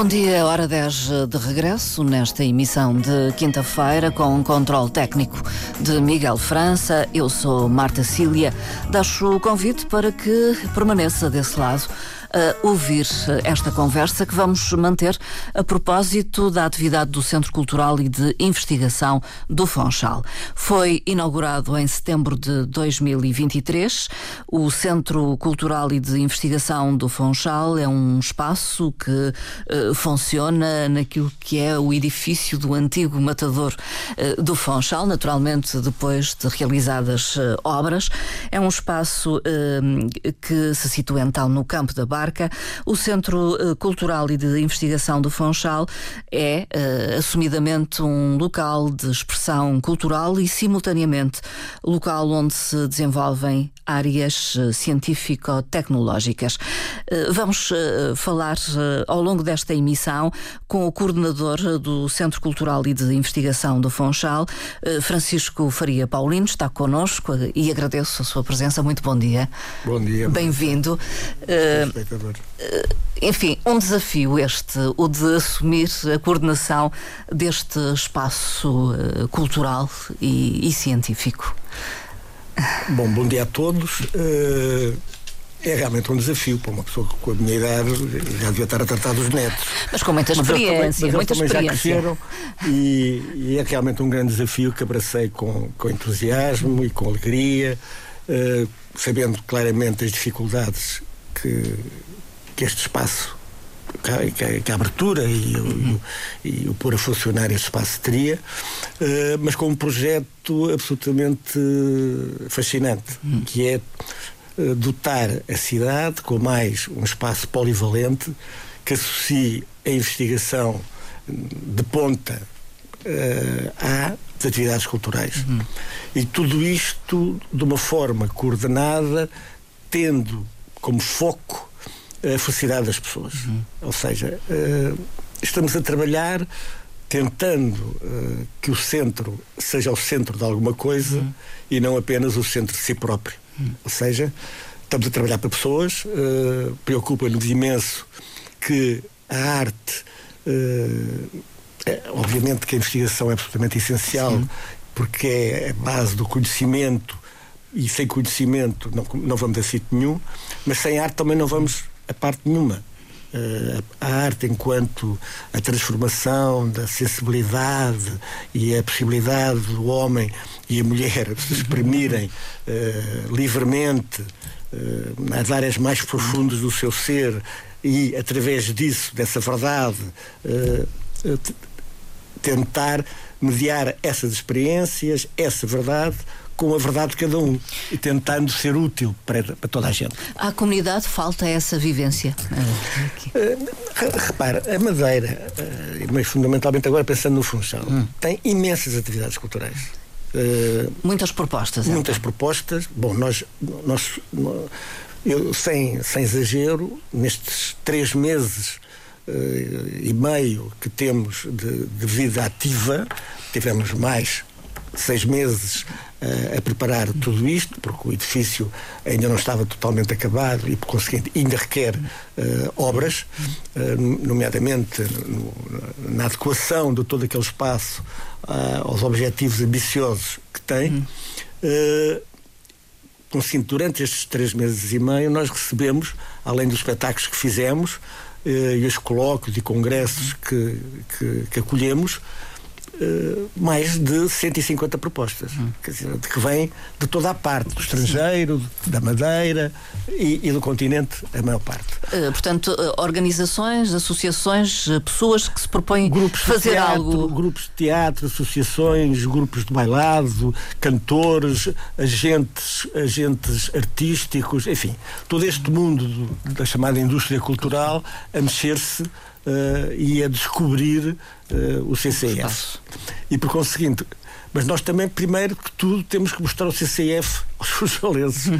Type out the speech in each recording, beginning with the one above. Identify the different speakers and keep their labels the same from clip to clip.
Speaker 1: Bom dia, hora 10 de regresso nesta emissão de quinta-feira com um controle técnico de Miguel França. Eu sou Marta Cília. Deixo o convite para que permaneça desse lado a ouvir esta conversa que vamos manter a propósito da atividade do Centro Cultural e de Investigação do Fonchal. Foi inaugurado em setembro de 2023. O Centro Cultural e de Investigação do Fonchal é um espaço que uh, funciona naquilo que é o edifício do antigo matador uh, do Fonchal, naturalmente depois de realizadas uh, obras. É um espaço que se situa então no campo da Barra O Centro eh, Cultural e de Investigação do Fonchal é uh, assumidamente um local de expressão cultural e, simultaneamente, local onde se desenvolvem áreas uh, científico-tecnológicas. Uh, vamos falar ao longo desta emissão com o coordenador do Centro Cultural e de Investigação do Fonchal, Francisco Faria Paulino, está connosco e agradeço a sua presença. Muito bom dia.
Speaker 2: Bom dia.
Speaker 1: Bem-vindo. Eh, enfim, um desafio este, o de assumir a coordenação deste espaço cultural e, e, científico.
Speaker 2: Bom, bom dia a todos. Uh, é realmente um desafio para uma pessoa que com a minha idade já devia estar a tratar dos netos.
Speaker 1: Mas com muita experiência,
Speaker 2: mas
Speaker 1: muita
Speaker 2: experiência. já cresceram e, e, é realmente um grande desafio que abracei com, com entusiasmo e com alegria, uh, sabendo claramente as dificuldades que, que este espaço, que a, que a abertura e, uhum. o, e, o pôr a funcionar este espaço teria, uh, mas com um projeto absolutamente fascinante, uhum. que é uh, dotar a cidade com mais um espaço polivalente que associe a investigação de ponta uh, às atividades culturais. Uhum. E tudo isto de uma forma coordenada, tendo como foco a felicidade das pessoas. Uhum. Ou seja, uh, estamos a trabalhar tentando uh, que o centro seja o centro de alguma coisa uhum. e não apenas o centro de si próprio. Uhum. Ou seja, estamos a trabalhar para pessoas, uh, preocupa-nos imenso que a arte. É, obviamente que a investigação é absolutamente essencial, Sim. porque é a base do conhecimento e sem conhecimento não, não vamos a sítio nenhum, mas sem arte também não vamos a parte nenhuma. Uh, a arte enquanto a transformação da sensibilidade e a possibilidade do homem e a mulher se exprimirem uh, livremente uh, nas áreas mais profundas do seu ser e através disso, dessa verdade, tentar mediar essas experiências, essa verdade com a verdade de cada um e tentando ser útil para, para toda a gente.
Speaker 1: À comunidade falta essa vivência?
Speaker 2: Uh, repara, a Madeira, uh, mas fundamentalmente agora pensando no Funchal, hum. tem imensas atividades culturais.
Speaker 1: Uh, muitas propostas.
Speaker 2: Então. Muitas propostas. Bom, nós, nós eu, sem, sem exagero, nestes três meses e meio que temos de, de vida ativa, tivemos mais seis meses uh, a preparar tudo isto, porque o edifício ainda não estava totalmente acabado e, por conseguinte, ainda requer uh, obras, uh, nomeadamente no, na adequação de todo aquele espaço aos objetivos ambiciosos que tem. Conseguinte, durante estes três meses e meio, nós recebemos, além dos espetáculos que fizemos, e os colóquios e congressos que, que, que acolhemos, Uh, mais de 150 propostas, hum. dizer, que vêm de toda a parte, do estrangeiro, da Madeira e, e, do continente, a maior parte.
Speaker 1: Uh, portanto, uh, organizações, associações, pessoas que se propõem grupos fazer
Speaker 2: teatro,
Speaker 1: algo.
Speaker 2: Grupos de teatro, associações, grupos de bailado, cantores, agentes, agentes artísticos, enfim, todo este mundo do, da chamada indústria cultural a mexer-se uh, e a descobrir uh, o CCF. E por conseguinte, mas nós também, primeiro que tudo, temos que mostrar o CCF aos funcionários. Uh,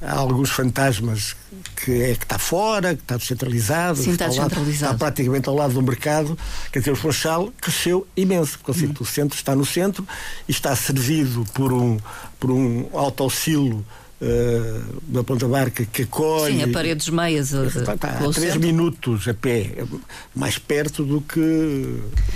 Speaker 2: há alguns fantasmas que é que está fora, que está descentralizado,
Speaker 1: Sim, está,
Speaker 2: está. Lado, está praticamente ao lado do mercado. Quer dizer, o Funchal cresceu imenso, porque uhum. o centro está no centro e está servido por um, por um autoauxílio uh, da Ponta Barca que acolhe.
Speaker 1: Sim, a paredes meias.
Speaker 2: Está, está, a três minutos a pé, mais perto do que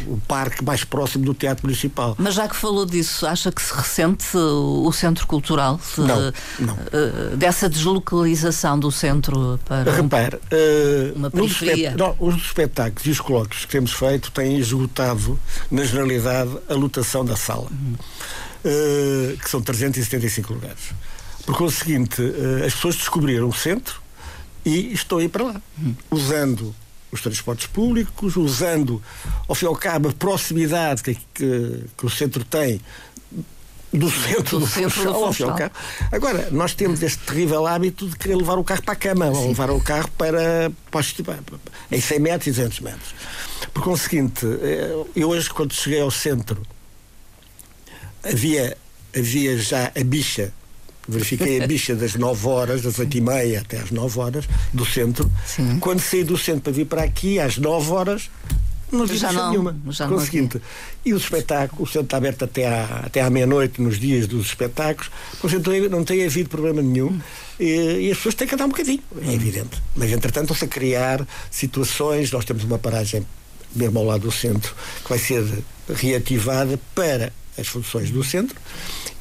Speaker 2: o parque mais próximo do Teatro Municipal.
Speaker 1: Mas já que falou disso, acha que se ressente o centro cultural? Se,
Speaker 2: não, não.
Speaker 1: Uh, dessa deslocalização do centro para
Speaker 2: Repare, uh, uma periferia? Não, os espetáculos e os colóquios que temos feito têm esgotado, na generalidade, a lotação da sala. Uhum. Uh, que são 375 lugares. Por conseguinte, uh, as pessoas descobriram o centro e estão a ir para lá, usando os transportes públicos, usando, ao fim e ao cabo, a proximidade que, que, que o centro tem do centro do, do Funchal, ao fim ao cabo. Agora, nós temos este terrível hábito de querer levar o carro para a cama, Sim. ou levar o carro para, para, para, em 100 metros e 200 metros. Por conseguinte, eh, eu hoje, quando cheguei ao centro, havia, havia já a bicha verifiquei a bicha das 9 horas, das 8 e meia até às 9 horas, do centro. Sim. Quando saí do centro para vir para aqui, às 9 horas, não vi bicha nenhuma. Já não seguinte, e o espetáculo, o centro está aberto até à, até à meia-noite, nos dias dos espetáculos, portanto não tem havido problema nenhum. E, e, as pessoas têm que andar um bocadinho, é evidente. Mas, entretanto, estão-se a criar situações. Nós temos uma paragem mesmo ao lado do centro que vai ser reativada para as funções do centro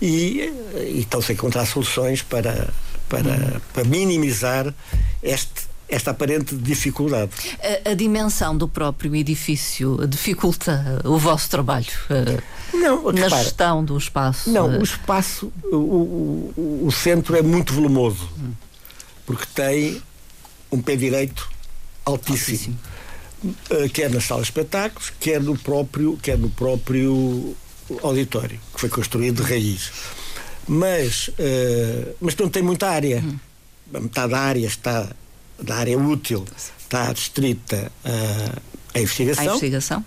Speaker 2: e, e estão-se a encontrar soluções para, para, para minimizar este, esta aparente dificuldade.
Speaker 1: A, a, dimensão do próprio edifício dificulta o vosso trabalho não, na repara, gestão do espaço?
Speaker 2: Não, o espaço, o, o, o centro é muito volumoso, porque tem um pé direito altíssimo. altíssimo. Uh, quer nas salas de espetáculos, quer no próprio, quer no próprio auditório, que foi construído de raiz. Mas, uh, mas não tem muita área. Hum. Metade da área está, da área útil, está restrita uh, à investigação.
Speaker 1: À investigação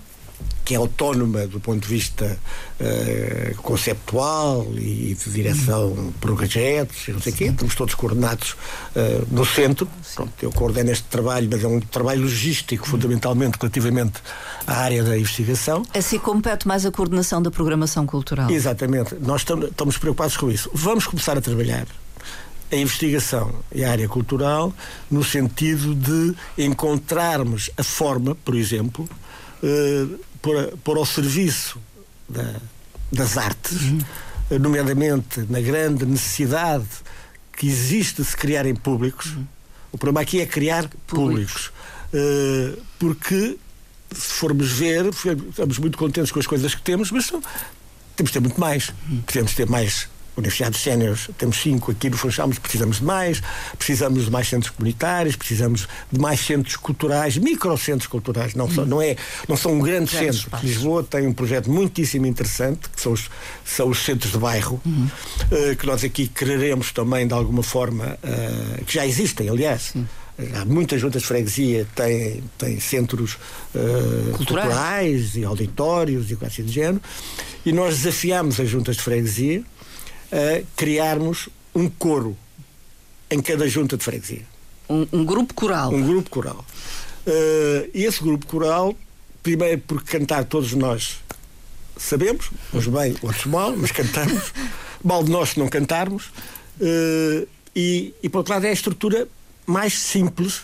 Speaker 2: que é autónoma do ponto de vista uh, conceptual e de direção por projetos, não sei o quê, estamos todos coordenados uh, no centro. Pronto, eu coordeno este trabalho, mas é um trabalho logístico, fundamentalmente, relativamente à área da investigação.
Speaker 1: Assim compete mais a coordenação da programação cultural.
Speaker 2: Exatamente. Nós estamos preocupados com isso. Vamos começar a trabalhar a investigação e a área cultural no sentido de encontrarmos a forma, por exemplo, uh, pôr, pôr ao serviço da, das artes, uhum. nomeadamente na grande necessidade que existe de se criarem públicos. Uhum. O problema aqui é criar públicos. públicos. Uh, porque, se formos ver, estamos muito contentes com as coisas que temos, mas temos de ter muito mais. Uhum. Podemos ter mais universidades séniores, temos cinco aqui no Funchal, mas precisamos de mais, precisamos de mais centros comunitários, precisamos de mais centros culturais, microcentros culturais, não, são, não, é, não são um grande centro. Lisboa tem um projeto muitíssimo interessante, que são os, são os centros de bairro, uhum. uh, que nós aqui quereremos também, de alguma forma, uh, que já existem, aliás. Sim. Há muitas juntas de freguesia têm, têm centros uh, culturais. culturais. e auditórios e coisas assim do género. E nós desafiamos as juntas de freguesia a criarmos um coro em cada junta de freguesia.
Speaker 1: Um, um grupo coral.
Speaker 2: Um grupo coral. Uh, e esse grupo coral, primeiro porque cantar todos nós sabemos, uns bem, outros mal, mas cantamos. mal de nós se não cantarmos. Uh, e, e, por outro lado, é a estrutura mais simples,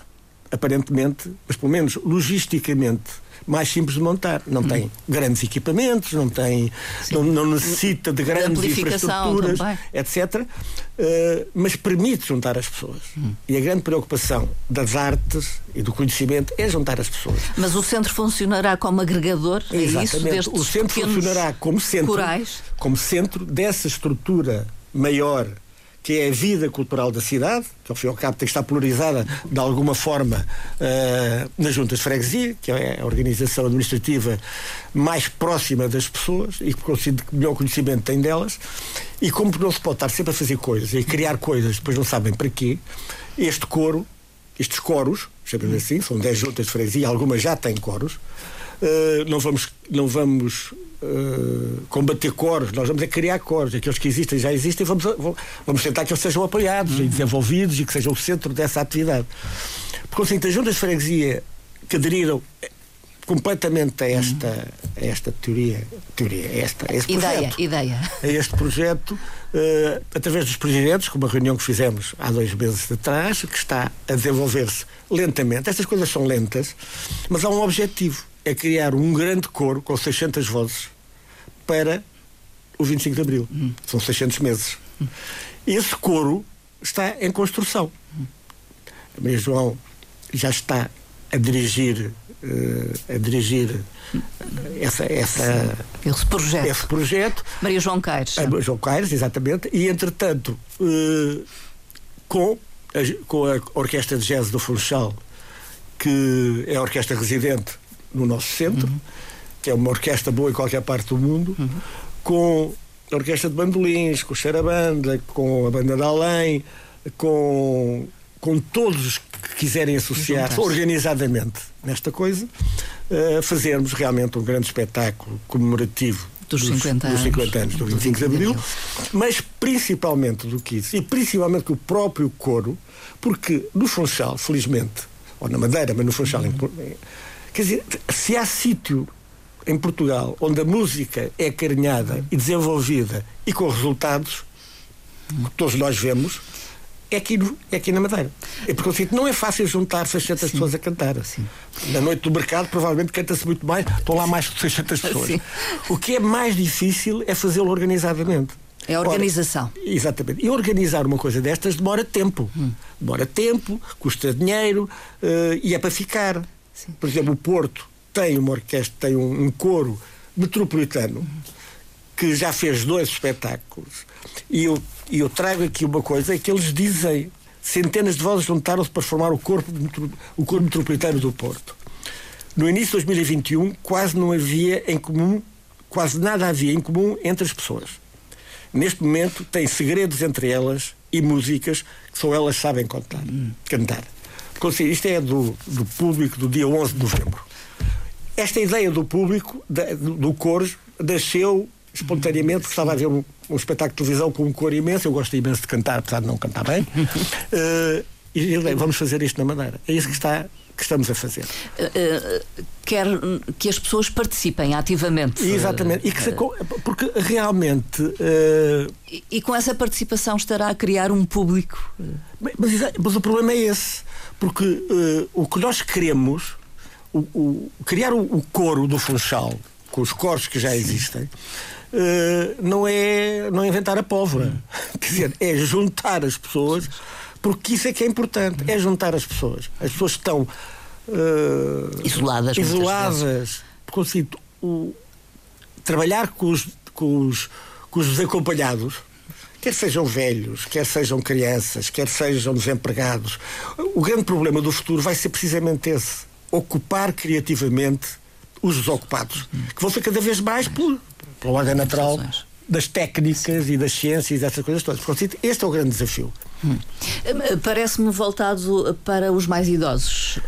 Speaker 2: aparentemente, mas pelo menos logisticamente mais simples de montar. Não tem grandes equipamentos, não tem, não, não, necessita de grandes infraestruturas, também. etc. Uh, mas permite juntar as pessoas. Hum. E a grande preocupação das artes e do conhecimento é juntar as pessoas.
Speaker 1: Mas o centro funcionará como agregador? É
Speaker 2: Exatamente.
Speaker 1: Isso,
Speaker 2: o centro funcionará como centro, corais. como centro dessa estrutura maior que é a vida cultural da cidade, que ao fim e ao cabo tem que estar polarizada de alguma forma uh, nas juntas de freguesia, que é a organização administrativa mais próxima das pessoas e que melhor conhecimento tem delas. E como não se pode estar sempre a fazer coisas e criar coisas, depois não sabem para quê, este coro, estes coros, chamamos assim, são 10 juntas de freguesia, algumas já têm coros, uh, não vamos, não vamos uh, combater coros, nós vamos é criar coros, aqueles que existem já existem, vamos, vamos tentar que eles sejam apoiados uhum. e desenvolvidos e que sejam o centro dessa atividade. Porque assim, as juntas de freguesia que aderiram completamente a esta, a esta teoria, teoria a esta, a este
Speaker 1: ideia,
Speaker 2: projeto,
Speaker 1: ideia.
Speaker 2: a este projeto, uh, através dos presidentes, como a reunião que fizemos há dois meses atrás, que está a desenvolver-se lentamente. Estas coisas são lentas, mas há um objetivo, é criar um grande coro com 600 vozes para o 25 de Abril. Hum. São 600 meses. Hum. Esse coro está em construção. Hum. A Maria João já está a dirigir uh, a dirigir essa, essa,
Speaker 1: esse, projeto.
Speaker 2: esse projeto.
Speaker 1: Maria João Caires.
Speaker 2: A João Caires, exatamente. E, entretanto, uh, com, a, com a Orquestra de Jazz do Funchal, que é a orquestra residente no nosso centro, uhum. que é uma orquestra boa em qualquer parte do mundo, uhum. com a orquestra de bandolins, com o Xarabanda, com a banda de além, com, com todos que quiserem associar-se organizadamente nesta coisa, uh, fazermos realmente um grande espetáculo comemorativo
Speaker 1: dos, dos 50 anos,
Speaker 2: dos 50 anos do 25 de Abril, mas principalmente do que isso, e principalmente que o próprio coro, porque no Funchal, felizmente, ou na Madeira, mas no Funchal, uhum. Quer dizer, se há sítio em Portugal onde a música é carinhada e desenvolvida e com resultados, que todos nós vemos, é aqui, é aqui na Madeira. É porque eu sinto não é fácil juntar 600 Sim. pessoas a cantar. Na noite do mercado, provavelmente canta-se muito mais, estão lá mais de 600 pessoas. Sim. O que é mais difícil é fazê-lo organizadamente.
Speaker 1: É a organização.
Speaker 2: Ora, exatamente. E organizar uma coisa destas demora tempo. Hum. Demora tempo, custa dinheiro uh, e é para ficar. Sim. Por exemplo, o Porto tem uma orquestra, tem um, um coro metropolitano hum. que já fez dois espetáculos. E eu eu trago aqui uma coisa: é que eles dizem centenas de vozes juntaram-se para formar o corpo, o corpo metropolitano do Porto. No início de 2021, quase não havia em comum, quase nada havia em comum entre as pessoas. Neste momento, tem segredos entre elas e músicas que só elas sabem contar, hum. cantar. Isto é do, do público do dia 11 de novembro. Esta ideia do público, do, do coro, nasceu espontaneamente, porque estava a ver um, um, espetáculo de televisão com um cor imenso. Eu gosto imenso de cantar, apesar de não cantar bem. uh, e vamos fazer isto na Madeira. É isso que está que estamos a fazer. Uh,
Speaker 1: uh, quer que as pessoas participem ativamente.
Speaker 2: Exatamente. E que se, porque realmente.
Speaker 1: E, e, com essa participação estará a criar um público.
Speaker 2: Mas, mas o problema é esse. Porque o que nós queremos, o, o criar o, o coro do Funchal, com os coros que já existem, uh, não, é, não é inventar a pólvora. Hum. Quer dizer, é juntar as pessoas, porque isso é que é importante, é juntar as pessoas. As pessoas estão
Speaker 1: uh, isoladas.
Speaker 2: Isoladas. Porque assim, o, trabalhar com os, com, os, com os desacompanhados quer sejam velhos, quer sejam crianças, quer sejam desempregados. O grande problema do futuro vai ser precisamente esse: ocupar criativamente os desocupados, que vão ser cada vez mais por, pela ordem natural das técnicas e das ciências e dessas coisas todas. Portanto, este é o grande desafio. Hum.
Speaker 1: Parece-me voltado para os mais idosos.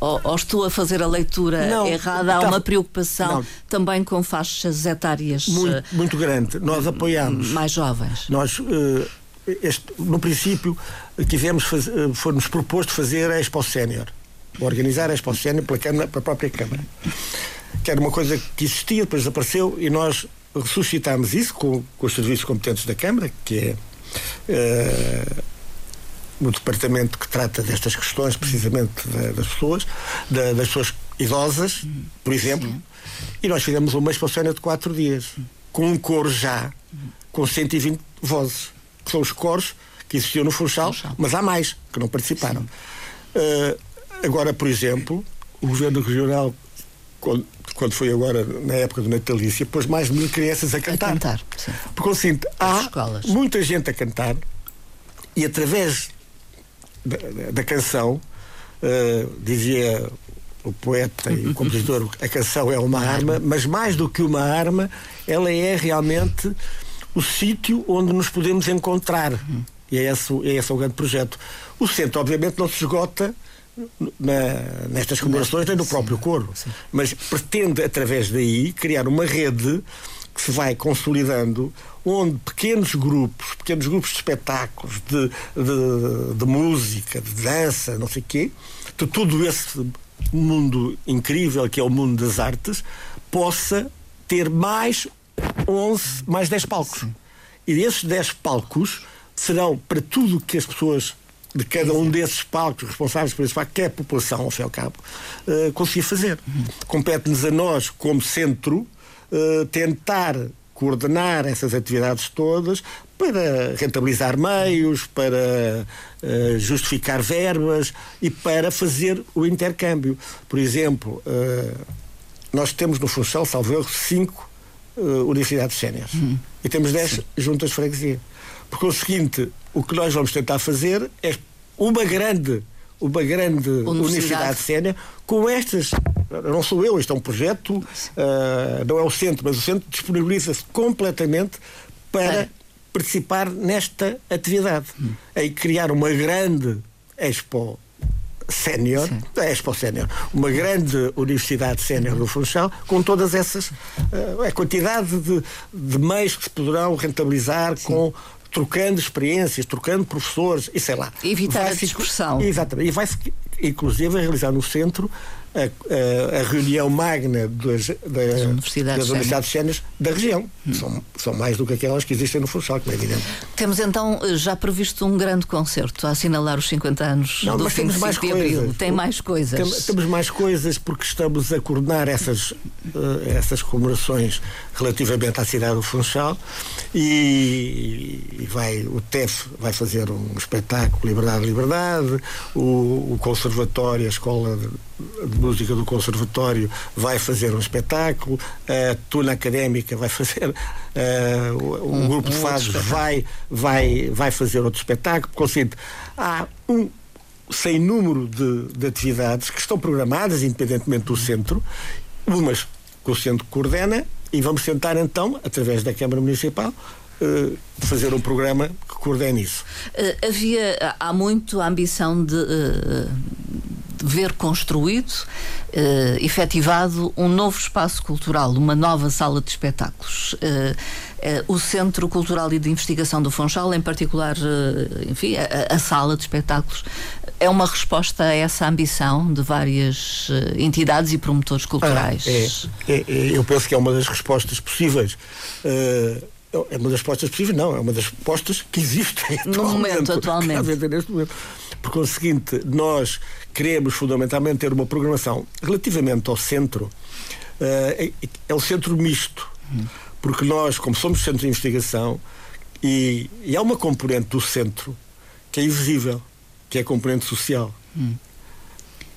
Speaker 1: Ou, estou a fazer a leitura não, errada? Há tá, uma preocupação não. também com faixas etárias
Speaker 2: muito, muito grande. Nós apoiamos
Speaker 1: mais jovens.
Speaker 2: Nós este, no princípio quisemos foi-nos proposto fazer a Expo Sénior organizar a Expo Sénior pela, Câmara, pela própria Câmara. Que era uma coisa que existia, depois desapareceu e nós ressuscitámos isso com, com os serviços competentes da Câmara, que é uh, o departamento que trata destas questões, precisamente das pessoas, das pessoas idosas, por exemplo, Sim. e nós fizemos uma exposição de quatro dias, com um coro já, com 120 vozes, que são os coros que existiam no Funchal, mas há mais que não participaram. Uh, Agora, por exemplo, o governo regional, quando, foi agora na época do natalício, pôs mais de mil crianças a cantar. A
Speaker 1: cantar sim.
Speaker 2: Porque assim, há muita gente a cantar e através da, da canção, uh, dizia o poeta e o compositor, a canção é uma arma, mas mais do que uma arma, ela é realmente o sítio onde nos podemos encontrar. E é esse, é esse o grande projeto. O centro, obviamente, não se esgota na, nestas comemorações nem no próprio coro, sim. mas pretende, através daí, criar uma rede que se vai consolidando, onde pequenos grupos, pequenos grupos de espetáculos, de, de, de música, de dança, não sei o quê, de todo esse mundo incrível que é o mundo das artes possa ter mais 11, mais 10 palcos. Sim. E esses 10 palcos serão para tudo que as pessoas de cada um desses palcos responsáveis por esse palco, que é a população, ao fim e ao cabo, uh, conseguir fazer. Uhum. Compete-nos a nós, como centro, uh, tentar coordenar essas atividades todas para rentabilizar meios, para uh, justificar verbas e para fazer o intercâmbio. Por exemplo, uh, nós temos no Funchal, salvo erro, cinco uh, universidades séniores hum. e temos dez Sim. juntas de freguesia. Porque o seguinte, o que nós vamos tentar fazer é uma grande uma grande universidade, universidade com estas não sou eu, este é um projeto, uh, não é o centro, mas o centro disponibiliza-se completamente para participar nesta atividade. Hum. Em criar uma grande Expo sénior, Expo Sénior, uma grande universidade sénior do Funchal, com todas essas uh, a quantidade de, de meios que se poderão rentabilizar Sim. com trocando experiências, trocando professores e sei lá.
Speaker 1: Evitar a discussão.
Speaker 2: Exatamente. E vai-se, inclusive, realizar no centro a, a, a reunião magna das, das, universidades, das universidades sénias da região. Hum. São, são mais do que aquelas que existem no Funchal, como é evidente.
Speaker 1: Temos então já previsto um grande concerto a assinalar os 50 anos
Speaker 2: Não,
Speaker 1: do
Speaker 2: mas temos mais coisas.
Speaker 1: Tem mais coisas.
Speaker 2: Tem, temos mais coisas porque estamos a coordenar essas, uh, essas comemorações relativamente à cidade do Funchal e, e vai, o TEF vai fazer um espetáculo Liberdade, Liberdade, o, o Conservatório, a Escola de, de Música do Conservatório vai fazer um espetáculo, a Tuna Académica vai fazer, uh, um, um, grupo de fases vai, vai, vai fazer outro espetáculo. Consciente, há um sem número de, de atividades que estão programadas, independentemente do centro, umas que o centro coordena, e vamos tentar então, através da Câmara Municipal, uh, fazer um programa que coordene isso.
Speaker 1: Uh, havia há muito a ambição de, uh, ver construído, uh, efetivado um novo espaço cultural, uma nova sala de espetáculos. Uh, uh, o Centro Cultural e de Investigação do Funchal, em particular, enfim, a, a, sala de espetáculos, é uma resposta a essa ambição de várias entidades e promotores culturais.
Speaker 2: Ah, é, é, é, eu penso que é uma das respostas possíveis. é uma das respostas possíveis, não, é uma das respostas que existem
Speaker 1: no momento, atualmente.
Speaker 2: Neste momento. Por conseguinte, nós queremos fundamentalmente ter uma programação relativamente ao centro, é, é o centro misto. Porque nós, como somos centro de investigação, e, e, há uma componente do centro que é invisível, que é a componente social. Hum.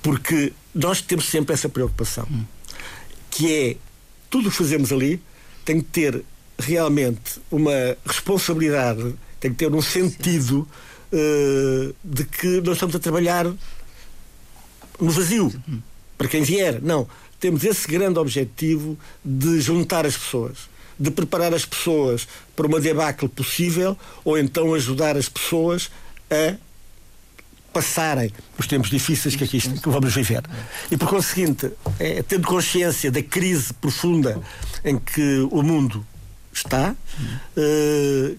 Speaker 2: Porque nós temos sempre essa preocupação, hum. que é tudo o que fazemos ali tem que ter realmente uma responsabilidade, tem que ter um sentido uh, de que nós estamos a trabalhar no vazio, para quem vier. Não. Temos esse grande objetivo de juntar as pessoas, de preparar as pessoas para uma debacle possível ou então ajudar as pessoas a passarem os tempos difíceis que aqui que vamos viver. E por conseguinte, é, tendo consciência da crise profunda em que o mundo está, uh,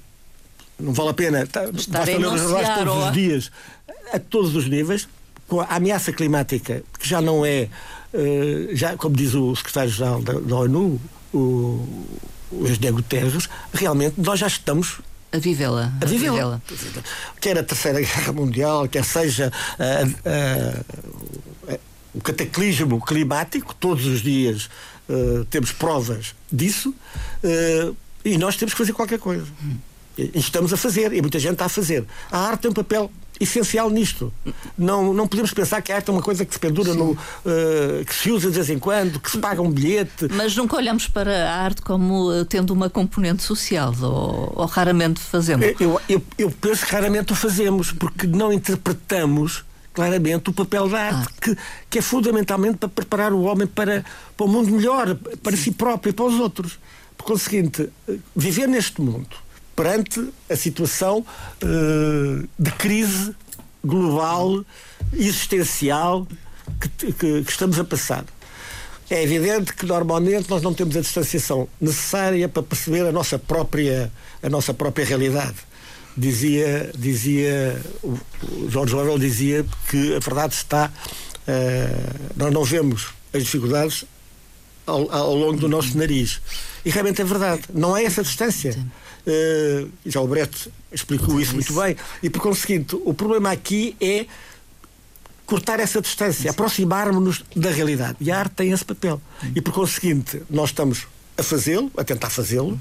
Speaker 2: não vale a pena. Tá,
Speaker 1: basta ler todos
Speaker 2: os dias, a todos os níveis, com a ameaça climática, que já não é, uh, já, como diz o secretário-geral da, da, ONU, o, o engenheiro Guterres, realmente nós já estamos
Speaker 1: a vivê-la.
Speaker 2: A vivê-la. Vivê quer a Terceira Guerra Mundial, quer seja uh, uh, o cataclismo climático, todos os dias temos provas disso, e nós temos que fazer qualquer coisa. Hum. E estamos a fazer, e muita gente está a fazer. A arte tem um papel essencial nisto. Não, não podemos pensar que a arte é uma coisa que se pendura no. Uh, que se usa de vez em quando, que se paga um bilhete.
Speaker 1: Mas nunca olhamos para a arte como eh, tendo uma componente social, ou, ou raramente fazemos?
Speaker 2: Eu, eu, eu penso que raramente o fazemos, porque não interpretamos claramente o papel da arte, ah. que, que é fundamentalmente para preparar o homem para, para um mundo melhor, para Sim. si próprio e para os outros. Por conseguinte, eh, viver neste mundo perante a situação uh, de crise global, existencial que, que, que, estamos a passar. É evidente que normalmente nós não temos a distanciação necessária para perceber a nossa própria, a nossa própria realidade. Dizia, dizia George Orwell dizia que a verdade está nós não vemos as dificuldades ao, ao, longo do nosso nariz. E realmente é verdade, não há essa distância. Uh, já o Brecht explicou isso muito bem. E por conseguinte, o problema aqui é cortar essa distância, aproximar-nos da realidade. E a arte tem esse papel. E por conseguinte, nós estamos a fazê-lo, a tentar fazê-lo.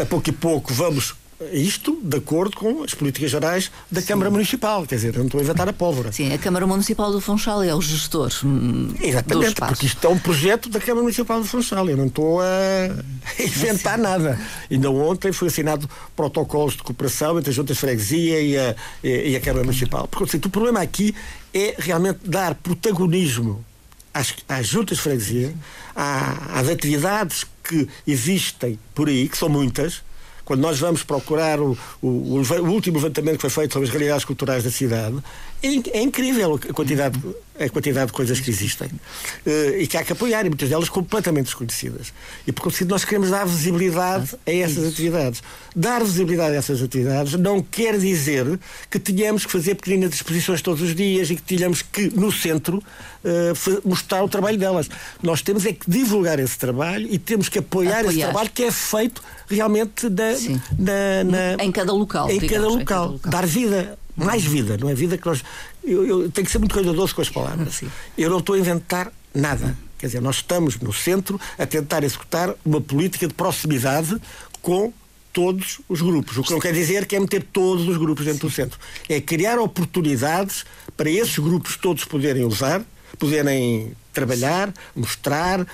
Speaker 2: A pouco e pouco vamos isto de acordo com as políticas gerais da Sim. Câmara Municipal. Quer dizer, eu não estou a inventar a pólvora.
Speaker 1: Sim, a Câmara Municipal do Funchal é o gestor. Hum,
Speaker 2: Exatamente, porque isto é um projeto da Câmara Municipal do Funchal. Eu não estou a inventar Sim. nada. Ainda ontem foi assinado protocolos de cooperação entre a Junta de Freguesia e a, e a Câmara Municipal. Porque assim, o problema aqui é realmente dar protagonismo às, às juntas de freguesia, às atividades que existem por aí, que são muitas, quando nós vamos procurar o, o, o, último levantamento que foi feito sobre as realidades culturais da cidade, é, é incrível a quantidade, a quantidade de coisas que existem uh, e que há que apoiar, e muitas delas completamente desconhecidas. E por conseguinte, nós queremos dar visibilidade a essas atividades. Dar visibilidade a essas atividades não quer dizer que tenhamos que fazer pequenas exposições todos os dias e que tenhamos que, no centro, uh, mostrar o trabalho delas. Nós temos é que divulgar esse trabalho e temos que apoiar, apoiar. esse trabalho que é feito realmente na, na,
Speaker 1: na, em cada local.
Speaker 2: Em, digamos, cada local. em cada local. Dar vida, mais vida, não é vida que nós. Eu, eu tenho que ser muito cuidadoso com as palavras. Sim. Eu não estou a inventar nada. Quer dizer, nós estamos no centro a tentar executar uma política de proximidade com todos os grupos. O que não quer dizer que é meter todos os grupos dentro do centro. É criar oportunidades para esses grupos todos poderem usar poderem trabalhar, mostrar, uh,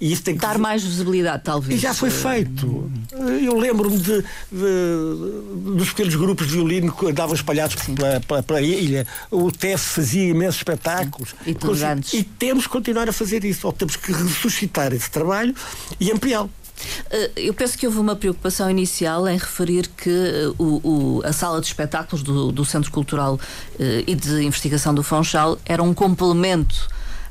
Speaker 2: e isso tem que.
Speaker 1: Dar mais visibilidade, talvez.
Speaker 2: E já foi feito. Eu lembro-me de, de, dos pequenos grupos de violino que andavam espalhados pela, pela, pela, ilha. O TEF fazia imensos espetáculos.
Speaker 1: E,
Speaker 2: e temos que continuar a fazer isso, ou temos que ressuscitar esse trabalho e ampliá-lo.
Speaker 1: Eh, eu penso que houve uma preocupação inicial em referir que eh, o, o, a sala de espetáculos do, do Centro Cultural uh, e de Investigação do Funchal era um complemento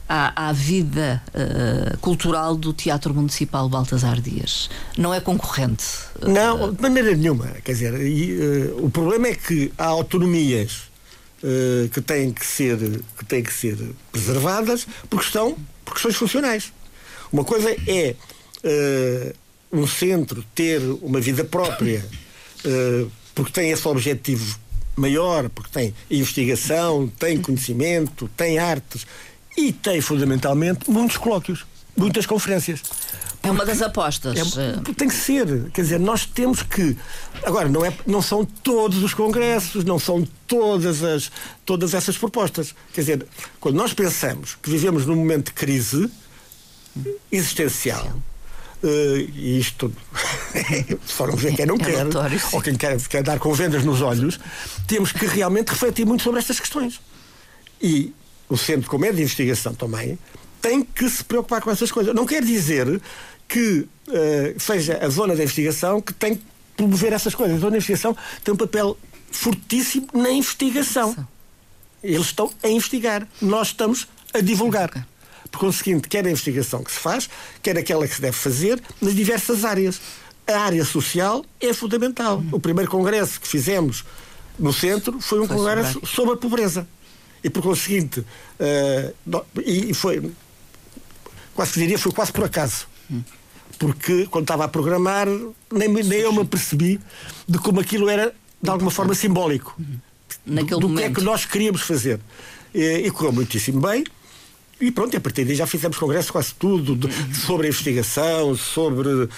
Speaker 1: à, à vida uh, cultural do Teatro Municipal Baltasar Dias. Não é concorrente?
Speaker 2: Não, de maneira nenhuma. Quer dizer, e, uh, o problema é que há autonomias que têm que ser que têm que ser preservadas por questão por questões funcionais. Uma coisa é uh, um centro ter uma vida própria, uh, porque tem esse objetivo maior, porque tem investigação, tem conhecimento, tem artes e tem fundamentalmente muitos colóquios, muitas conferências.
Speaker 1: É uma das apostas.
Speaker 2: É, tem que ser. Quer dizer, nós temos que. Agora, não, é, não são todos os congressos, não são todas, as, todas essas propostas. Quer dizer, quando nós pensamos que vivemos num momento de crise existencial, Uh, e isto, só não ver quem não é quer, ou quem quer, quer dar com vendas nos olhos, temos que realmente refletir muito sobre estas questões. E o Centro, como é de investigação também, tem que se preocupar com essas coisas. Não quer dizer que uh, seja a zona da investigação que tem que promover essas coisas. A zona da investigação tem um papel fortíssimo na investigação. Eles estão a investigar. Nós estamos a divulgar. Por conseguinte, quer a investigação que se faz, quer aquela que se deve fazer, nas diversas áreas. A área social é fundamental. O primeiro congresso que fizemos no centro foi um foi congresso sobre, sobre a pobreza. E por conseguinte, uh, e foi, quase que diria, foi quase por acaso. Porque quando estava a programar, nem, nem eu me apercebi de como aquilo era, de alguma forma, simbólico.
Speaker 1: Naquele
Speaker 2: do,
Speaker 1: do
Speaker 2: que é que nós queríamos fazer. E, e correu muitíssimo bem. E pronto, a partir daí já fizemos congresso quase tudo de, sobre a investigação, sobre uh,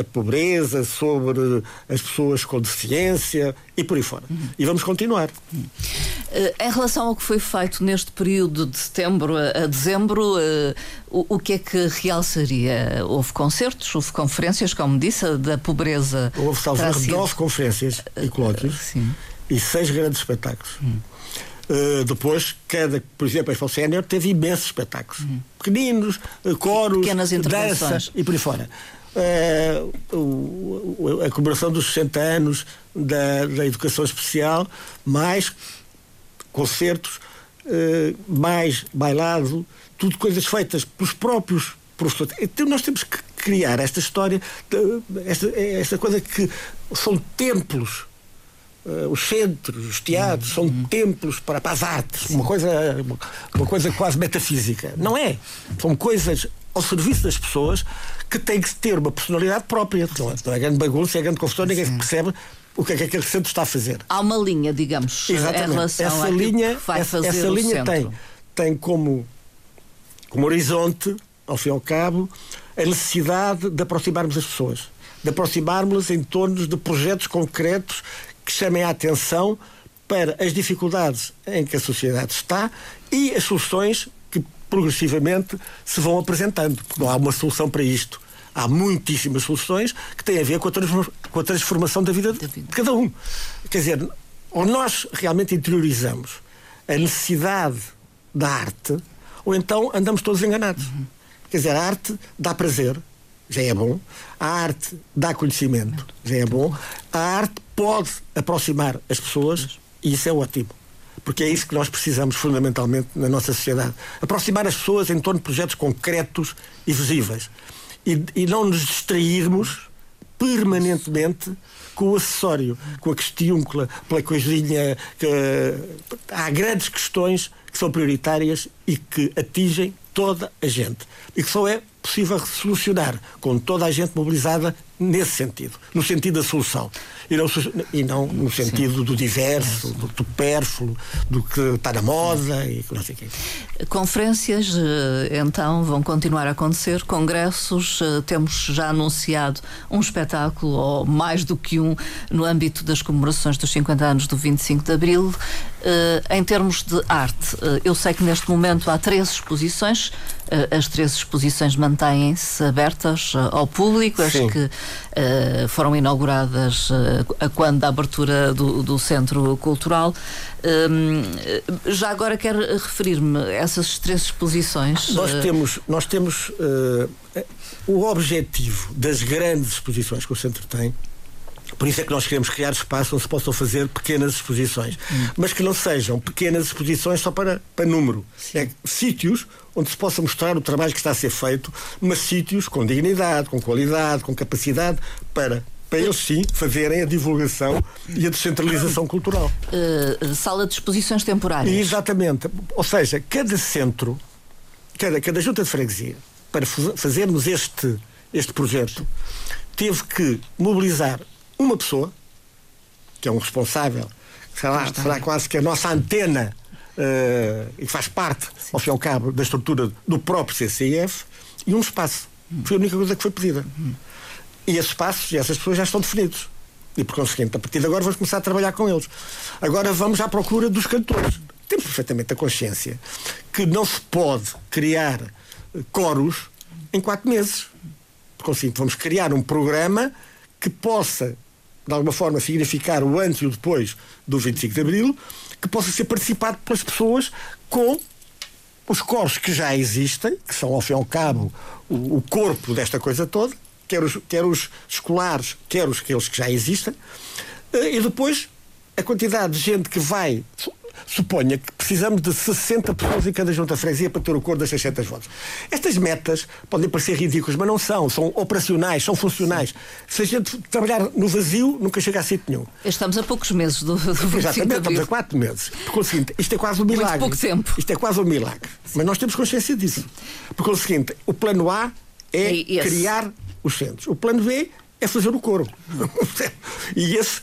Speaker 2: a pobreza, sobre as pessoas com deficiência e por aí fora. E vamos continuar. Uh,
Speaker 1: em relação ao que foi feito neste período de setembro a, a dezembro, uh, o, o, que é que realçaria? Houve concertos, houve conferências, como disse, da pobreza.
Speaker 2: Houve, talvez, nove conferências e colóquios e seis grandes espetáculos. Hum. Uh, depois, cada, por exemplo, a Expo Sénior teve imensos espetáculos. Uhum. Pequeninos, uh, coros, danças e por aí fora. Uh, a comemoração dos 60 anos da, da educação especial, mais concertos, mais bailado, tudo coisas feitas pelos próprios professores. Então nós temos que criar esta história, esta, esta coisa que são templos uh, os centros, os teatros, são uhum. templos para, para as artes, uma coisa, uma coisa quase metafísica. Não é. São coisas ao serviço das pessoas que têm que ter uma personalidade própria. Não é, não é grande bagunça, é grande confusão, ninguém Sim. percebe o que é que aquele centro está a fazer.
Speaker 1: Há uma linha, digamos,
Speaker 2: Exatamente.
Speaker 1: em relação
Speaker 2: essa linha, que vai fazer essa, essa linha tem, tem como, como horizonte, ao fim e ao cabo, a necessidade de aproximarmos as pessoas. De aproximarmos-las em torno de projetos concretos que chamem a atenção para as dificuldades em que a sociedade está e as soluções que progressivamente se vão apresentando. Não há uma solução para isto. Há muitíssimas soluções que têm a ver com a, transformação da vida, de cada um. Quer dizer, ou nós realmente interiorizamos a necessidade da arte, ou então andamos todos enganados. Uhum. Quer dizer, a arte dá prazer, já é bom. A arte dá conhecimento, já é bom. A arte pode aproximar as pessoas e isso é ótimo. Porque é isso que nós precisamos fundamentalmente na nossa sociedade. Aproximar as pessoas em torno de projetos concretos e visíveis. E, e não nos distrairmos permanentemente com o acessório, com a questiúncula, pela coisinha. Que, há grandes questões que são prioritárias e que atingem toda a gente. E que só é possível solucionar com toda a gente mobilizada nesse sentido, no sentido da solução. E não, e não no sentido Sim. do diverso, do supérfluo, do que está na moda e não sei o quê.
Speaker 1: Conferências, eh, então, vão continuar a acontecer, congressos, eh, temos já anunciado um espetáculo, ou mais do que um, no âmbito das comemorações dos 50 anos do 25 de Abril. Eh, em termos de arte, eu sei que neste momento há três exposições, as três exposições mantêm-se abertas ao público, Sim. que foram inauguradas a quando da abertura do, do Centro Cultural. Um, já agora quero referir-me a essas três exposições.
Speaker 2: Nós eh, temos, nós temos o objetivo das grandes exposições que o Centro tem por isso é que nós queremos criar espaço onde se possam fazer pequenas exposições. Hum. Mas que não sejam pequenas exposições só para, para número. É, sítios onde se possa mostrar o trabalho que está a ser feito, mas sítios com dignidade, com qualidade, com capacidade para para eles sim fazerem a divulgação e a descentralização cultural.
Speaker 1: Uh, sala de exposições temporárias.
Speaker 2: Exatamente. Ou seja, cada centro, cada, cada junta de freguesia, para fazermos este, este projeto, teve que mobilizar uma pessoa, que é um responsável, será, será quase que a nossa antena uh, e que faz parte, sim. ao fim e ao cabo, da estrutura do próprio CCIF, e um espaço. Foi a única coisa que foi pedida. Hum. E esses passos e essas pessoas já estão definidos. E por conseguinte, a partir de agora vamos começar a trabalhar com eles. Agora vamos à procura dos cantores. Temos perfeitamente a consciência que não se pode criar coros em quatro meses. Por conseguinte, vamos criar um programa que possa, de alguma forma, significar o antes e o depois do 25 de Abril, que possa ser participado pelas pessoas com os coros que já existem, que são, ao fim e ao cabo, o, o corpo desta coisa toda, quer os, quer os escolares, quer os aqueles que já existem, eh, e depois a quantidade de gente que vai. Suponha que precisamos de 60 pessoas em cada junta freguesia para ter o cor das 600 votos. Estas metas podem parecer ridículas, mas não são. São operacionais, são funcionais. Sim. Se a gente trabalhar no vazio, nunca chega a sítio nenhum.
Speaker 1: Estamos a poucos meses do, do
Speaker 2: Exatamente, estamos a quatro meses. Porque o seguinte, isto é quase um milagre.
Speaker 1: Muito pouco tempo.
Speaker 2: Isto é quase um milagre. Sim. Mas nós temos consciência disso. Porque o seguinte, o plano A é, é criar os centros. O plano B é fazer o coro. e esse,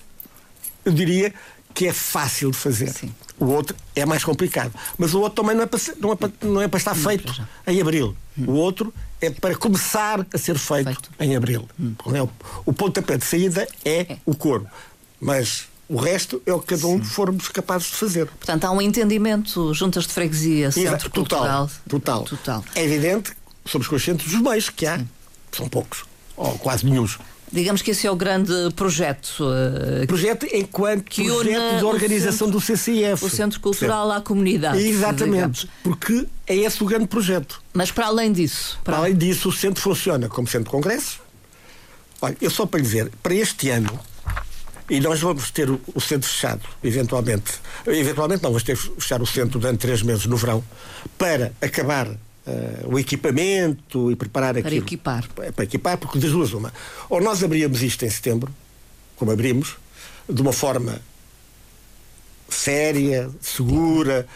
Speaker 2: eu diria que é fácil de fazer. Sim. O outro é mais complicado. Mas o outro também não é para, não é para, não é para estar feito em abril. Hum. O outro é para começar a ser feito, feito. em abril. Hum. O, o pontapé de saída é, é. o coro. Mas o resto é o que cada um Sim. formos capazes de fazer.
Speaker 1: Portanto, há um entendimento, juntas de freguesia, centro
Speaker 2: total,
Speaker 1: cultural.
Speaker 2: Total. total. É evidente, somos conscientes dos meios que há. Sim. São poucos ou quase nenhum.
Speaker 1: Digamos que esse é o grande projeto. Uh,
Speaker 2: projeto enquanto que projeto de organização centro, do CCIF.
Speaker 1: O Centro Cultural à comunidade.
Speaker 2: Exatamente, porque é esse o grande projeto.
Speaker 1: Mas para além disso?
Speaker 2: Para, para além disso, o centro funciona como centro de congresso. Olha, eu só para dizer, para este ano, e nós vamos ter o, o centro fechado, eventualmente. Eventualmente não, vamos ter que fechar o centro durante três meses no verão, para acabar Uh, o equipamento e preparar
Speaker 1: para aquilo. Equipar.
Speaker 2: Para equipar, porque das duas uma. Ou nós abríamos isto em setembro, como abrimos, de uma forma séria, segura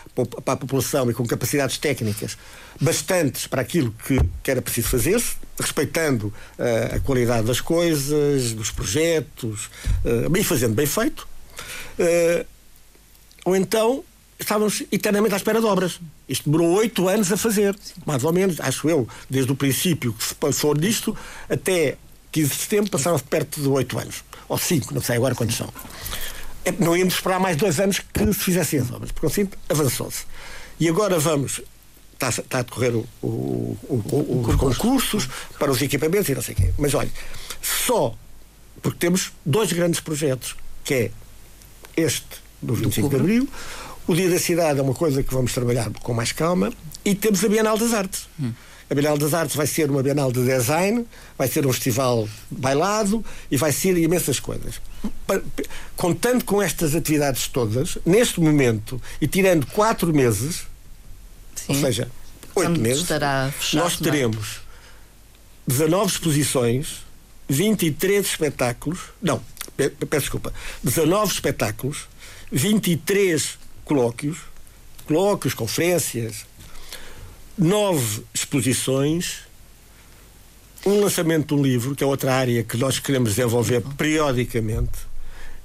Speaker 2: para a população e com capacidades técnicas bastantes para aquilo que, que era preciso fazer-se, respeitando uh, a qualidade das coisas, dos projetos, uh, bem fazendo bem feito. Uh, ou então estávamos eternamente à espera de obras. Isto demorou oito anos a fazer, mais ou menos, acho eu, desde o princípio que se passou disto até 15 de setembro, passaram perto de oito anos. Ou cinco, não sei agora quantos são. É, não íamos esperar mais dois anos que se fizessem as obras, porque assim avançou-se. E agora vamos. Está, está a decorrer o, o, o, os concursos para os equipamentos e não sei o quê. Mas olha, só porque temos dois grandes projetos, que é este do 25 de Abril, o Dia da Cidade é uma coisa que vamos trabalhar com mais calma, e temos a Bienal das Artes. Hum. A Bienal das Artes vai ser uma Bienal de design, vai ser um festival bailado e vai ser imensas coisas. Contando com estas atividades todas, neste momento, e tirando quatro meses, Sim. ou seja, oito meses, fechado, nós é? teremos 19 exposições, 23 espetáculos, não, peço desculpa, 19 espetáculos, 23 colóquios, colóquios, conferências, nove exposições, um lançamento de um livro, que é outra área que nós queremos desenvolver periodicamente,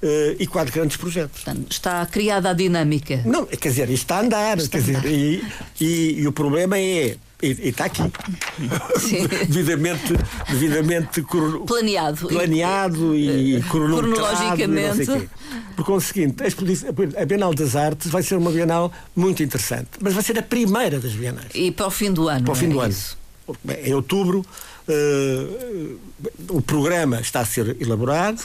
Speaker 2: Uh, e quatro grandes projetos.
Speaker 1: Portanto, está criada a dinâmica.
Speaker 2: Não, quer dizer, isto está a andar. Está quer a andar. dizer, e, e, e, o problema é. E, e está aqui. devidamente, devidamente
Speaker 1: planeado.
Speaker 2: Planeado e, e cronologicamente. Por conseguinte, a Bienal das Artes vai ser uma Bienal muito interessante, mas vai ser a primeira das Bienais.
Speaker 1: E para o fim do ano.
Speaker 2: Para o fim do
Speaker 1: é
Speaker 2: ano. Isso? Em outubro, uh, o programa está a ser elaborado.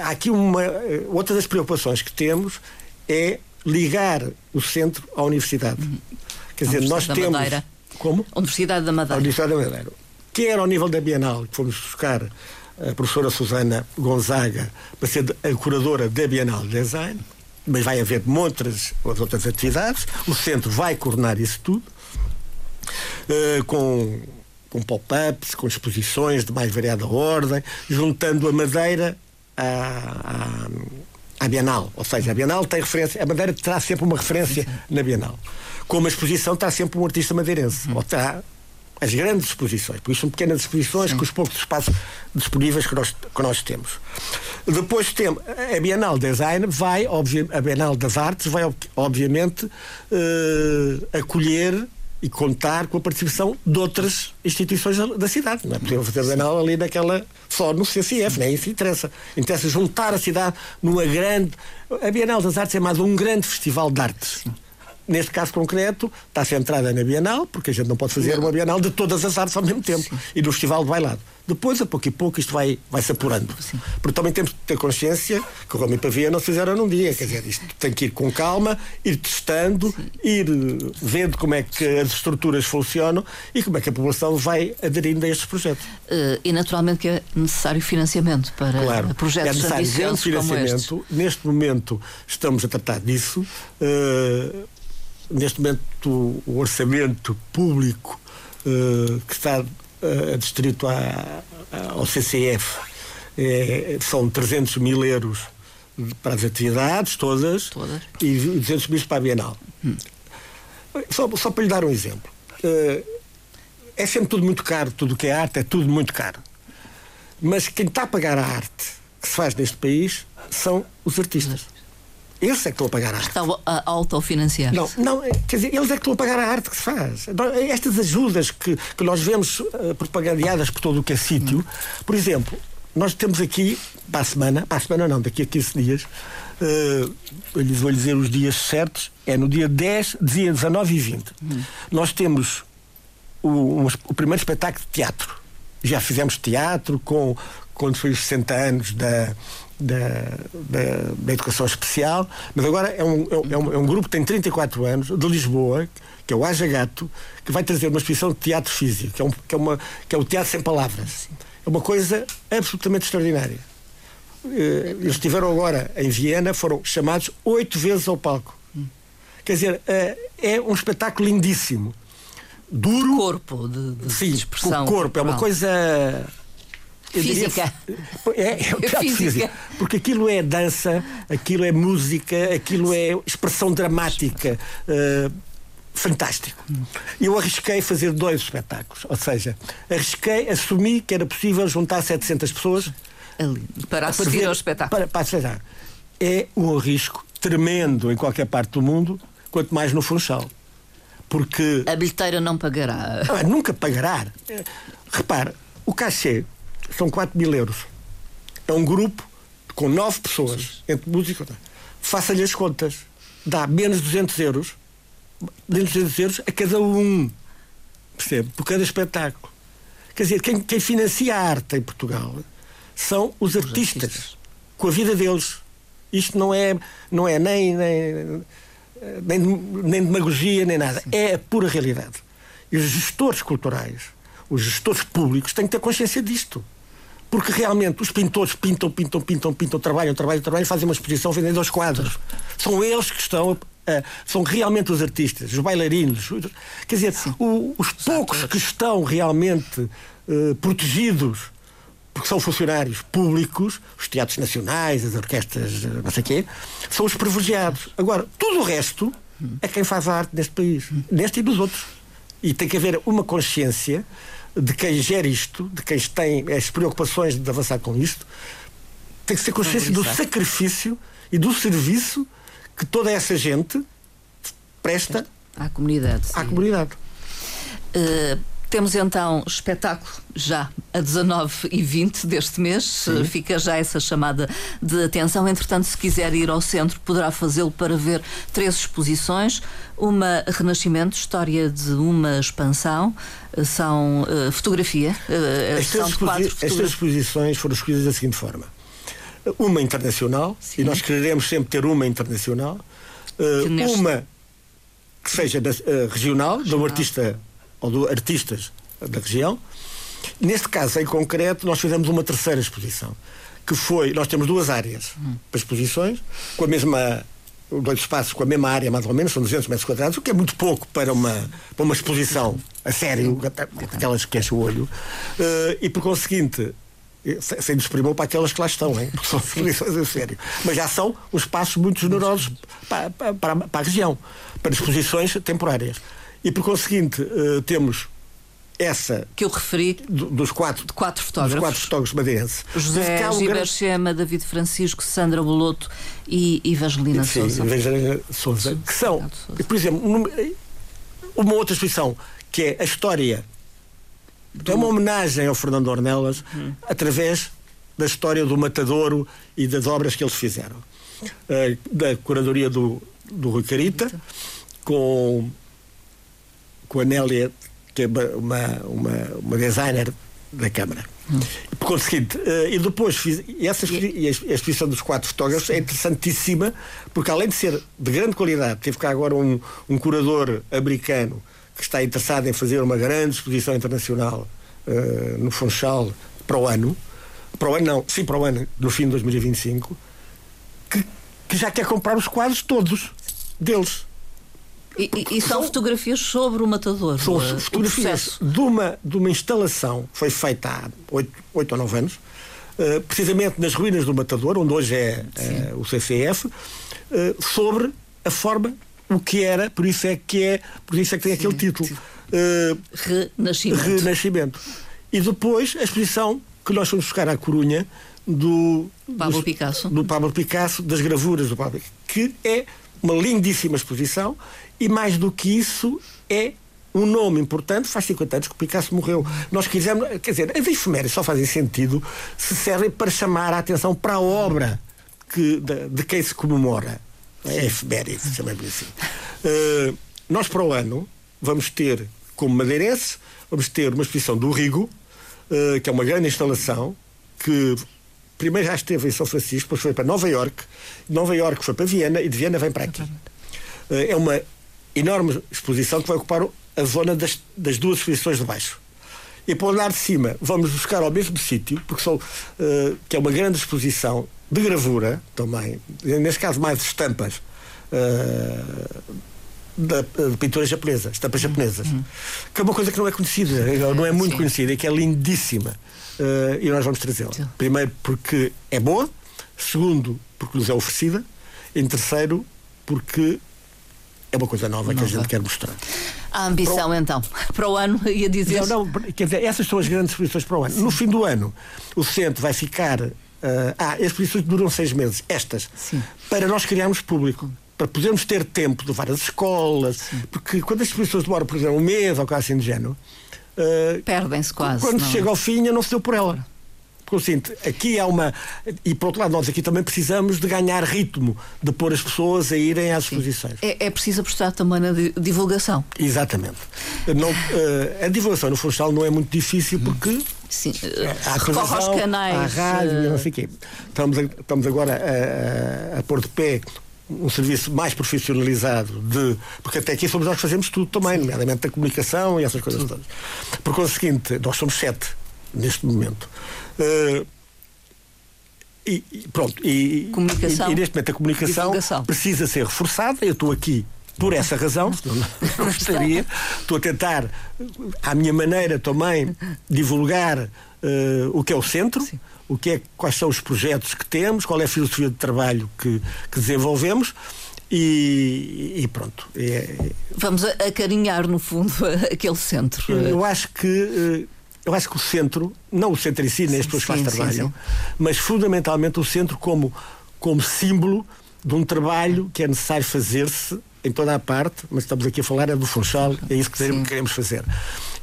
Speaker 2: Há aqui uma. Outra das preocupações que temos é ligar o centro à universidade. Uhum.
Speaker 1: Quer dizer, nós temos.
Speaker 2: Como?
Speaker 1: Universidade da Madeira.
Speaker 2: A Universidade da Madeira. Quer ao nível da Bienal, que fomos buscar a professora Susana Gonzaga para ser a curadora da Bienal de Design, mas vai haver muitas outras atividades. O centro vai coordenar isso tudo, uh, com, com pop-ups, com exposições de mais variada ordem, juntando a Madeira à, à, à, Bienal. Ou seja, a Bienal tem referência, a Madeira terá sempre uma referência na Bienal. Como a exposição está sempre um artista madeirense, ou terá as grandes exposições, por isso são pequenas exposições Sim. com os poucos espaços disponíveis que nós, que nós temos. Depois temos a Bienal Design vai, a Bienal das Artes vai obviamente uh, acolher e contar com a participação de outras instituições da cidade. Não é possível fazer a Bienal ali naquela só no CCF, nem isso interessa. Interessa juntar a cidade numa grande. A Bienal das Artes é mais um grande festival de artes. Sim neste caso concreto, está centrada na Bienal, porque a gente não pode fazer uma Bienal de todas as artes ao mesmo tempo, Sim. e no Festival de Bailado. Depois, a pouco e pouco, isto vai, vai se apurando. Sim. Porque também temos de ter consciência que o Roma e Pavia não se fizeram num dia. Quer dizer, isto tem que ir com calma, ir testando, Sim. ir vendo como é que as estruturas funcionam e como é que a população vai aderindo a estes projetos.
Speaker 1: Uh, e naturalmente que é necessário financiamento para claro, projetos é necessário financiamento.
Speaker 2: Neste momento estamos a tratar disso. Uh, neste momento o orçamento público uh, que está uh, distrito à, ao CCF é, são 300 mil euros para as atividades todas, todas. e 200 mil para a Bienal. Hum. Só, só para lhe dar um exemplo. Uh, é sempre tudo muito caro, tudo o que é arte é tudo muito caro. Mas quem está a pagar a arte que se faz neste país são os artistas. Eles é que estão a pagar a arte.
Speaker 1: Está a autofinanciar.
Speaker 2: Não, não, quer dizer, eles é que estão a pagar a arte que se faz. Estas ajudas que, que nós vemos uh, propagandeadas por todo o que é sítio, por exemplo, nós temos aqui, para a semana, para a semana não, daqui a 15 dias, uh, eu lhes vou dizer os dias certos, é no dia 10, dia 19 e 20. Hum. Nós temos o, um, o primeiro espetáculo de teatro. Já fizemos teatro com, quando foi os 60 anos da da, da, da, educação especial, mas agora é um, é, um, é um grupo que tem 34 anos, de Lisboa, que é o Aja Gato, que vai trazer uma exposição de teatro físico, que é, um, que é, uma, que é o teatro sem palavras. É uma coisa absolutamente extraordinária. Eh, eles estiveram agora em Viena, foram chamados oito vezes ao palco. Quer dizer, eh, é um espetáculo lindíssimo. Duro.
Speaker 1: De corpo, de, de
Speaker 2: sim,
Speaker 1: expressão.
Speaker 2: O corpo, é uma coisa
Speaker 1: física.
Speaker 2: Diria, é, é o teatro física. física. Porque aquilo é dança, aquilo é música, aquilo é expressão dramática. Uh, fantástico. Eu arrisquei fazer dois espetáculos, ou seja, arrisquei, assumi que era possível juntar 700 pessoas
Speaker 1: Ali, para assistir para ver, ao espetáculo.
Speaker 2: Para, para assistir. É um risco tremendo em qualquer parte do mundo, quanto mais no Funchal. Porque.
Speaker 1: A bilheteira não pagará.
Speaker 2: Ah, nunca pagará. Repare, o cachê são 4 mil euros. É um grupo com 9 pessoas, entre música. Faça-lhe as contas. Dá menos de 200 euros. Menos de 200 euros a cada um. Percebe? Por cada espetáculo. Quer dizer, quem, quem financia a arte em Portugal são os, os artistas, artistas, com a vida deles. Isto não é, não é nem, nem, nem, nem demagogia, nem nada. Sim. É a pura realidade. E os gestores culturais, os gestores públicos, têm que ter consciência disto. Porque realmente os pintores pintam, pintam, pintam, pintam, trabalham, trabalham, trabalham, fazem uma exposição, vendem dois quadros. São eles que estão. Uh, são realmente os artistas, os bailarinos. Quer dizer, o, os poucos que estão realmente uh, protegidos porque são funcionários públicos, os teatros nacionais, as orquestras, não sei o quê, são os privilegiados. Agora, tudo o resto é quem faz a arte neste país, neste e dos outros. E tem que haver uma consciência de quem gera isto, de quem tem as preocupações de avançar com isto, tem que ser consciência do sacrifício e do serviço que toda essa gente presta
Speaker 1: à comunidade.
Speaker 2: À comunidade.
Speaker 1: Uh, temos então espetáculo já a 19 e 20 deste mês. Sim. Fica já essa chamada de atenção. Entretanto, se quiser ir ao centro, poderá fazê-lo para ver três exposições: uma Renascimento, história de uma expansão, são uh, fotografia.
Speaker 2: Uh, estas exposições foram escolhidas da seguinte forma: uma internacional, Sim. e nós queremos sempre ter uma internacional, uh, neste... uma que seja da, regional, regional, de um artista ou de artistas da região. Neste caso, em concreto, nós fizemos uma terceira exposição, que foi, nós temos duas áreas hum. para exposições, com a mesma dois espaços com a mesma área, mais ou menos, são 200 metros quadrados, o que é muito pouco para uma, para uma exposição a sério, aquelas que enche o olho, uh, e por conseguinte, sem desprimor para aquelas que lá estão, hein? porque são exposições a sério, mas já são os espaços muito generosos para, para, para a região, para exposições temporárias. E por conseguinte, uh, temos essa.
Speaker 1: Que eu referi.
Speaker 2: Do, dos quatro,
Speaker 1: de quatro fotógrafos.
Speaker 2: Dos quatro fotógrafos madeirenses.
Speaker 1: José Gilberto Chema, David Francisco, Sandra Boloto e Evangelina Sim, Souza.
Speaker 2: Evangelina Souza. Que são, por exemplo, uma outra exposição que é a história. É uma homenagem ao Fernando Ornelas hum. através da história do Matadouro e das obras que eles fizeram. Uh, da curadoria do, do Rui Carita, com com a Nélia, que é uma, uma, uma designer da Câmara. Hum. Por conseguinte, uh, e depois fiz, e essa e a exposição dos quatro fotógrafos é interessantíssima, porque além de ser de grande qualidade, teve cá agora um, um curador americano que está interessado em fazer uma grande exposição internacional uh, no Funchal para o ano, para o ano não, sim, para o ano, no fim de 2025, que, que já quer comprar os quadros todos deles.
Speaker 1: E, e, são fotografias sobre o matador?
Speaker 2: São uh, fotografias de uma, de uma instalação foi feita há oito ou nove anos, uh, precisamente nas ruínas do matador, onde hoje é uh, o CCF, sobre a forma, o que era, por isso é que é, por isso é que tem Sim. aquele título.
Speaker 1: Renascimento.
Speaker 2: Renascimento. E depois a exposição que nós fomos buscar à Corunha do
Speaker 1: Pablo Picasso.
Speaker 2: Do Pablo Picasso, das gravuras do Pablo que é uma lindíssima exposição e mais do que isso é um nome importante, faz 50 anos que o Picasso morreu. Nós quisemos, quer dizer, as efemérides só fazem sentido se servem para chamar a atenção para a obra que, de, de quem se comemora. É efeméride, chamemos assim. Uh, nós para o ano vamos ter, como madeirense, vamos ter uma exposição do Rigo, uh, que é uma grande instalação, que primeiro já esteve em São Francisco, depois foi para Nova York, Nova York foi para Viena e de Viena vem para aqui. Uh, é uma enorme exposição que vai ocupar a zona das, das duas exposições de baixo. E para o andar de cima vamos buscar ao mesmo sítio, porque são, uh, que é uma grande exposição de gravura também, neste caso mais estampas uh, da, de pintura japonesa, estampas japonesas, uhum. que é uma coisa que não é conhecida, não é muito Sim. conhecida e que é lindíssima. Uh, e nós vamos trazê-la. Primeiro, porque é boa, segundo, porque nos é oferecida, em terceiro, porque é uma coisa nova, nova. que a gente quer mostrar.
Speaker 1: A ambição, o... então, para o ano, ia dizer.
Speaker 2: Não, não, quer dizer, essas são as grandes exposições para o ano. Sim. No fim do ano, o centro vai ficar. Uh, ah, as exposições duram seis meses, estas, Sim. para nós criarmos público para podermos ter tempo de várias escolas, Sim. porque quando as exposições demoram, por exemplo, um mês ou quase assim de género,
Speaker 1: uh, perdem-se quase.
Speaker 2: Quando não chega é? ao fim, não se deu por ela. Porque eu sinto, aqui há uma. E por outro lado, nós aqui também precisamos de ganhar ritmo, de pôr as pessoas a irem às exposições.
Speaker 1: É, é preciso apostar também na divulgação.
Speaker 2: Exatamente. Não, uh, a divulgação no Funchal não é muito difícil porque.
Speaker 1: Sim, há a televisão, canais,
Speaker 2: há rádio, uh... não sei o quê. Estamos, a, estamos agora a, a, a pôr de pé um serviço mais profissionalizado de. Porque até aqui somos nós que fazemos tudo também, nomeadamente a comunicação e essas coisas todas. Por conseguinte, nós somos sete neste momento. Uh, e, pronto, e,
Speaker 1: comunicação,
Speaker 2: e, e, neste momento a comunicação divulgação. precisa ser reforçada. Eu estou aqui por essa razão, não gostaria. Estou a tentar, à minha maneira também, divulgar uh, o que é o centro, Sim. O que é, quais são os projetos que temos, qual é a filosofia de trabalho que, que desenvolvemos. E, e, pronto. É,
Speaker 1: Vamos acarinhar, no fundo, aquele centro.
Speaker 2: Eu acho que uh, eu acho que o centro, não o centro em si, nem as pessoas que sim, sim. mas fundamentalmente o centro como, como símbolo de um trabalho que é necessário fazer-se em toda a parte, mas estamos aqui a falar é do Funchal, é isso que sim. queremos fazer.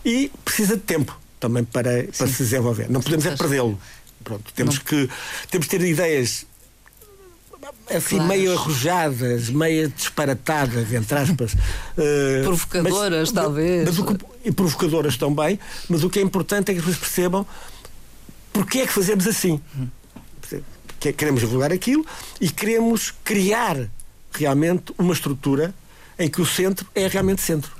Speaker 2: E precisa de tempo também para, para se desenvolver. Não podemos é perdê-lo. Pronto, temos não. que temos que ter ideias assim, claro. meio arrojadas, meio disparatadas, entre aspas.
Speaker 1: Uh, provocadoras, mas, talvez.
Speaker 2: Mas o, e provocadoras também, mas o que é importante é que pessoas percebam porque é que fazemos assim. Que é, queremos divulgar aquilo e queremos criar realmente uma estrutura em que o centro é realmente centro.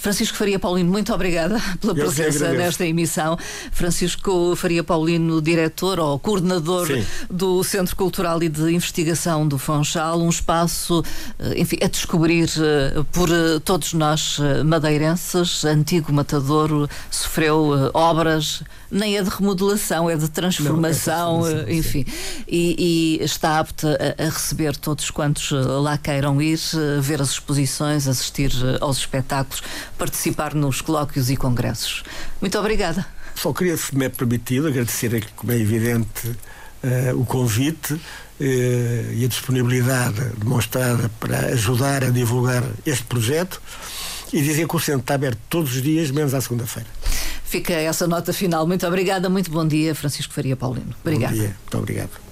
Speaker 1: Francisco Faria Paulino, muito obrigada pela Eu presença nesta emissão. Francisco Faria Paulino, diretor ou coordenador Sim. do Centro Cultural e de Investigação do Fonchal, um espaço, eh, enfim, a descobrir eh, por eh, todos nós madeirenses. Antigo Matadouro sofreu obras nem é de remodelação, é de transformação, não, é de enfim. E, e, está apta a, a, receber todos quantos lá queiram ir, ver as exposições, assistir aos espetáculos, participar nos colóquios e congressos. Muito obrigada.
Speaker 2: Só queria, se me é permitido, agradecer, como é evidente, uh, o convite uh, e a disponibilidade demonstrada para ajudar a divulgar este projeto e dizer que o centro está aberto todos os dias, menos à segunda-feira.
Speaker 1: Fica essa nota final. Muito obrigada, muito bom dia, Francisco Faria Paulino. Obrigada.
Speaker 2: Bom dia, muito obrigado.